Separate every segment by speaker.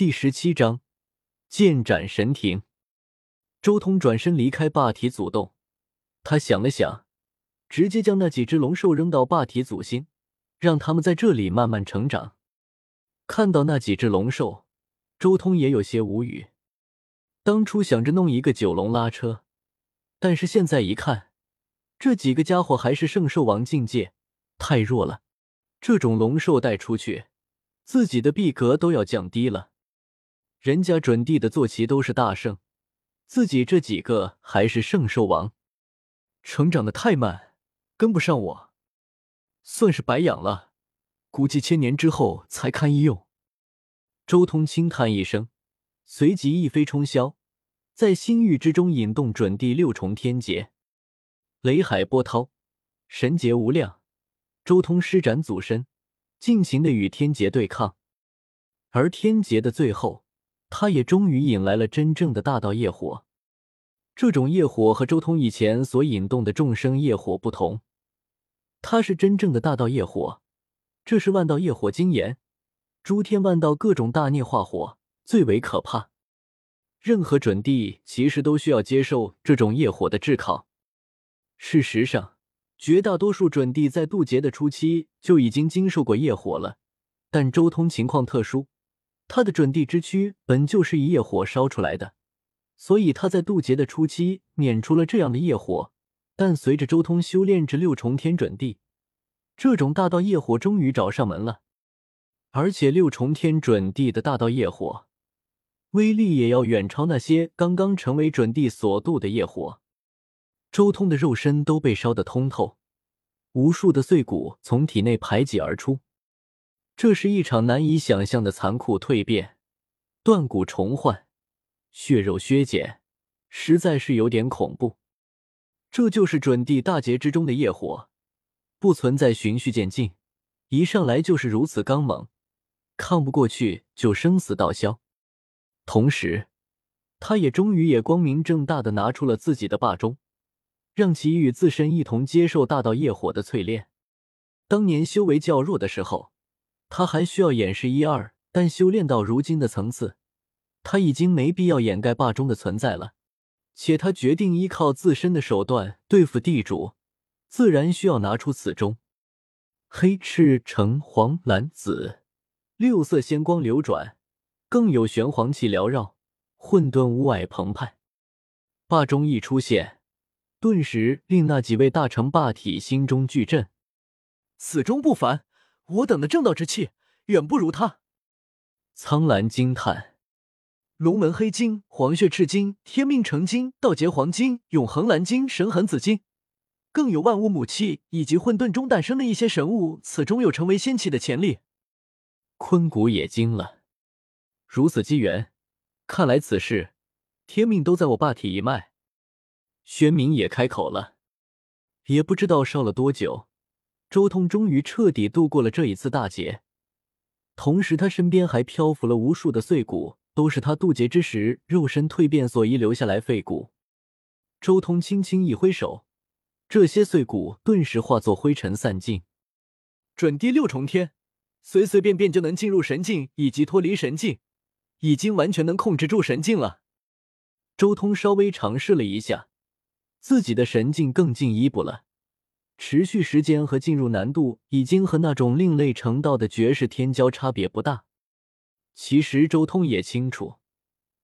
Speaker 1: 第十七章剑斩神庭。周通转身离开霸体祖洞，他想了想，直接将那几只龙兽扔到霸体祖星，让他们在这里慢慢成长。看到那几只龙兽，周通也有些无语。当初想着弄一个九龙拉车，但是现在一看，这几个家伙还是圣兽王境界，太弱了。这种龙兽带出去，自己的逼格都要降低了。人家准帝的坐骑都是大圣，自己这几个还是圣兽王，成长的太慢，跟不上我，算是白养了。估计千年之后才堪一用。周通轻叹一声，随即一飞冲霄，在星域之中引动准帝六重天劫，雷海波涛，神劫无量。周通施展祖身，尽情的与天劫对抗，而天劫的最后。他也终于引来了真正的大道业火。这种业火和周通以前所引动的众生业火不同，它是真正的大道业火。这是万道业火精炎，诸天万道各种大孽化火最为可怕。任何准帝其实都需要接受这种业火的炙烤。事实上，绝大多数准帝在渡劫的初期就已经经受过业火了，但周通情况特殊。他的准地之躯本就是以业火烧出来的，所以他在渡劫的初期免除了这样的业火。但随着周通修炼至六重天准地，这种大道业火终于找上门了。而且六重天准地的大道业火威力也要远超那些刚刚成为准帝所渡的业火。周通的肉身都被烧得通透，无数的碎骨从体内排挤而出。这是一场难以想象的残酷蜕变，断骨重换，血肉削减，实在是有点恐怖。这就是准帝大劫之中的业火，不存在循序渐进，一上来就是如此刚猛，抗不过去就生死道消。同时，他也终于也光明正大的拿出了自己的霸钟，让其与自身一同接受大道业火的淬炼。当年修为较弱的时候。他还需要掩饰一二，但修炼到如今的层次，他已经没必要掩盖霸中的存在了。且他决定依靠自身的手段对付地主，自然需要拿出此钟。黑、赤、橙、黄、蓝、紫六色仙光流转，更有玄黄气缭绕，混沌雾霭澎湃。霸中一出现，顿时令那几位大成霸体心中巨震。此中不凡。我等的正道之气远不如他。苍兰惊叹：龙门黑金、黄血赤金、天命成金、道劫黄金、永恒蓝金、神痕紫金，更有万物母气以及混沌中诞生的一些神物，此中有成为仙气的潜力。坤谷也惊了，如此机缘，看来此事天命都在我霸体一脉。玄明也开口了，也不知道烧了多久。周通终于彻底度过了这一次大劫，同时他身边还漂浮了无数的碎骨，都是他渡劫之时肉身蜕变所遗留下来废骨。周通轻轻一挥手，这些碎骨顿时化作灰尘散尽。准第六重天，随随便便就能进入神境以及脱离神境，已经完全能控制住神境了。周通稍微尝试了一下，自己的神境更进一步了。持续时间和进入难度已经和那种另类成道的绝世天骄差别不大。其实周通也清楚，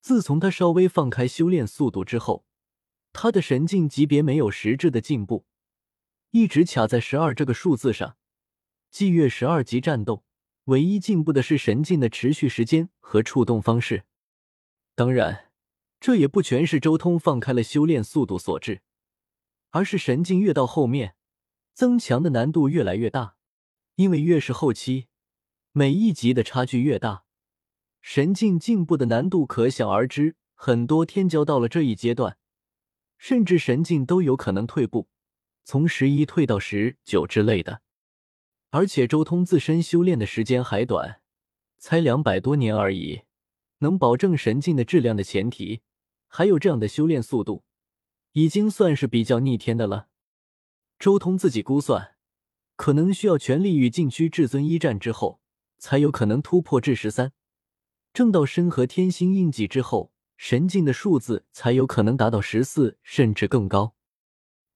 Speaker 1: 自从他稍微放开修炼速度之后，他的神境级别没有实质的进步，一直卡在十二这个数字上。祭月十二级战斗，唯一进步的是神境的持续时间和触动方式。当然，这也不全是周通放开了修炼速度所致，而是神境越到后面。增强的难度越来越大，因为越是后期，每一级的差距越大，神境进步的难度可想而知。很多天骄到了这一阶段，甚至神境都有可能退步，从十一退到十九之类的。而且周通自身修炼的时间还短，才两百多年而已，能保证神境的质量的前提，还有这样的修炼速度，已经算是比较逆天的了。周通自己估算，可能需要全力与禁区至尊一战之后，才有可能突破至十三。正道身和天星印记之后，神境的数字才有可能达到十四，甚至更高。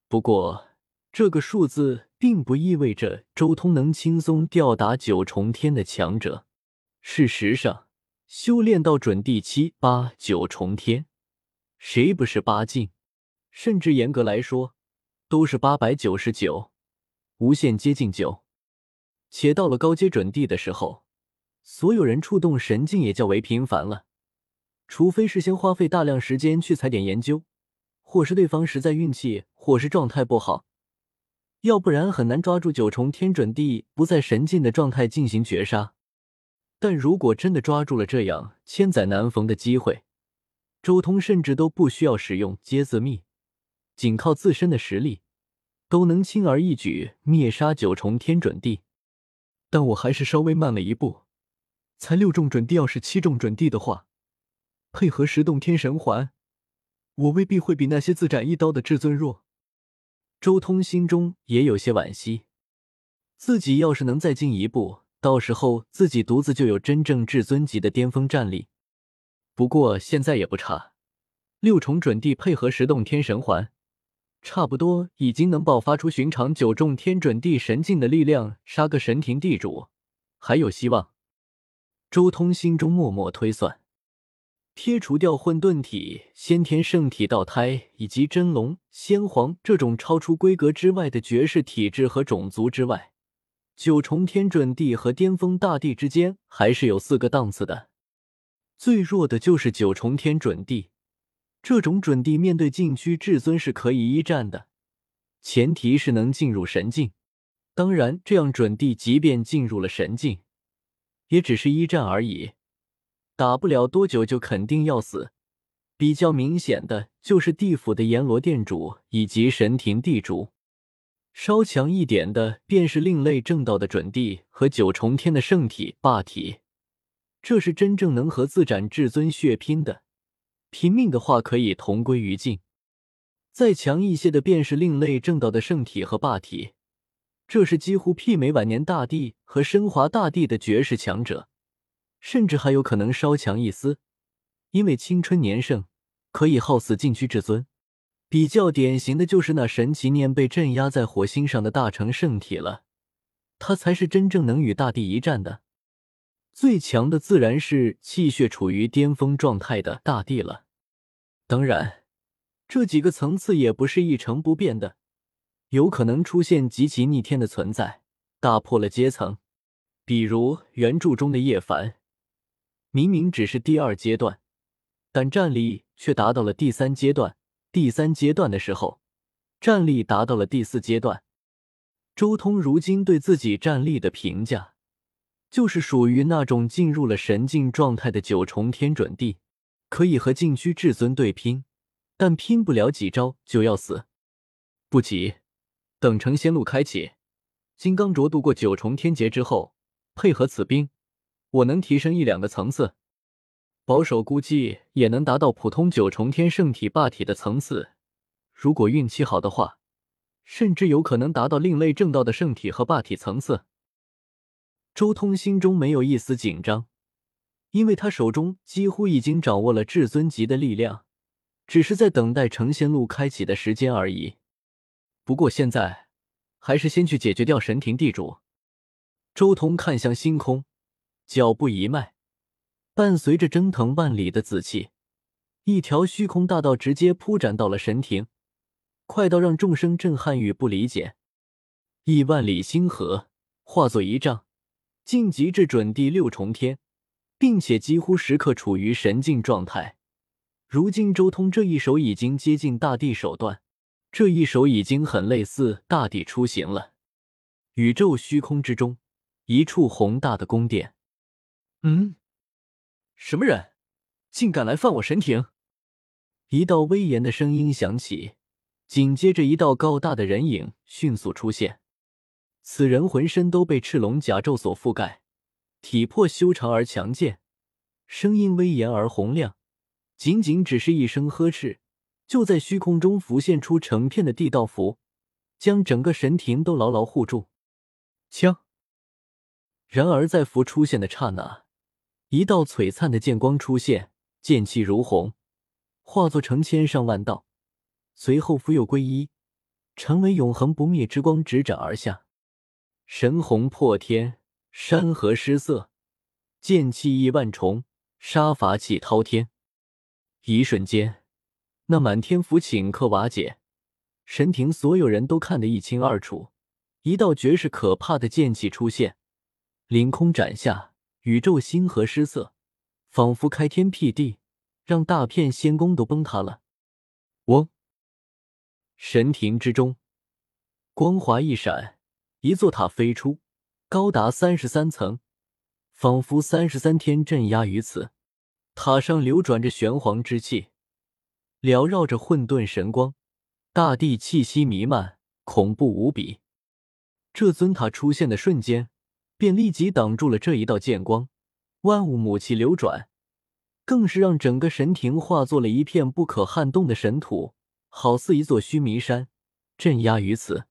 Speaker 1: 不过，这个数字并不意味着周通能轻松吊打九重天的强者。事实上，修炼到准第七、八、九重天，谁不是八境？甚至严格来说，都是八百九十九，无限接近九。且到了高阶准地的时候。所有人触动神境也较为频繁了，除非是先花费大量时间去踩点研究，或是对方实在运气，或是状态不好，要不然很难抓住九重天准地不在神境的状态进行绝杀。但如果真的抓住了这样千载难逢的机会，周通甚至都不需要使用接字密，仅靠自身的实力，都能轻而易举灭杀九重天准地。但我还是稍微慢了一步。才六重准地，要是七重准地的话，配合十洞天神环，我未必会比那些自斩一刀的至尊弱。周通心中也有些惋惜，自己要是能再进一步，到时候自己独自就有真正至尊级的巅峰战力。不过现在也不差，六重准地配合十洞天神环，差不多已经能爆发出寻常九重天准地神境的力量，杀个神庭地主，还有希望。周通心中默默推算：撇除掉混沌体、先天圣体、道胎以及真龙、先皇这种超出规格之外的绝世体质和种族之外，九重天准地和巅峰大帝之间还是有四个档次的。最弱的就是九重天准地，这种准地面对禁区至尊是可以一战的，前提是能进入神境。当然，这样准地即便进入了神境。也只是一战而已，打不了多久就肯定要死。比较明显的就是地府的阎罗殿主以及神庭地主，稍强一点的便是另类正道的准地和九重天的圣体霸体，这是真正能和自斩至尊血拼的。拼命的话可以同归于尽。再强一些的便是另类正道的圣体和霸体。这是几乎媲美晚年大帝和升华大帝的绝世强者，甚至还有可能稍强一丝，因为青春年盛，可以耗死禁区至尊。比较典型的就是那神奇念被镇压在火星上的大成圣体了，他才是真正能与大帝一战的。最强的自然是气血处于巅峰状态的大地了。当然，这几个层次也不是一成不变的。有可能出现极其逆天的存在，打破了阶层。比如原著中的叶凡，明明只是第二阶段，但战力却达到了第三阶段。第三阶段的时候，战力达到了第四阶段。周通如今对自己战力的评价，就是属于那种进入了神境状态的九重天准地，可以和禁区至尊对拼，但拼不了几招就要死。不急。等成仙路开启，金刚镯度过九重天劫之后，配合此兵，我能提升一两个层次，保守估计也能达到普通九重天圣体霸体的层次。如果运气好的话，甚至有可能达到另类正道的圣体和霸体层次。周通心中没有一丝紧张，因为他手中几乎已经掌握了至尊级的力量，只是在等待成仙路开启的时间而已。不过现在，还是先去解决掉神庭地主。周通看向星空，脚步一迈，伴随着蒸腾万里的紫气，一条虚空大道直接铺展到了神庭，快到让众生震撼与不理解。亿万里星河化作一丈，晋级至准第六重天，并且几乎时刻处于神境状态。如今周通这一手已经接近大地手段。这一手已经很类似大地出行了。宇宙虚空之中，一处宏大的宫殿。嗯，什么人，竟敢来犯我神庭？一道威严的声音响起，紧接着一道高大的人影迅速出现。此人浑身都被赤龙甲胄所覆盖，体魄修长而强健，声音威严而洪亮，仅仅只是一声呵斥。就在虚空中浮现出成片的地道符，将整个神庭都牢牢护住。枪。然而在符出现的刹那，一道璀璨的剑光出现，剑气如虹，化作成千上万道，随后符又归一，成为永恒不灭之光，直斩而下，神虹破天，山河失色，剑气亿万重，杀伐气滔天。一瞬间，那满天浮顷刻瓦解，神庭所有人都看得一清二楚。一道绝世可怕的剑气出现，凌空斩下。宇宙星河失色，仿佛开天辟地，让大片仙宫都崩塌了。嗡！神庭之中，光华一闪，一座塔飞出，高达三十三层，仿佛三十三天镇压于此。塔上流转着玄黄之气，缭绕着混沌神光，大地气息弥漫，恐怖无比。这尊塔出现的瞬间。便立即挡住了这一道剑光，万物母气流转，更是让整个神庭化作了一片不可撼动的神土，好似一座须弥山，镇压于此。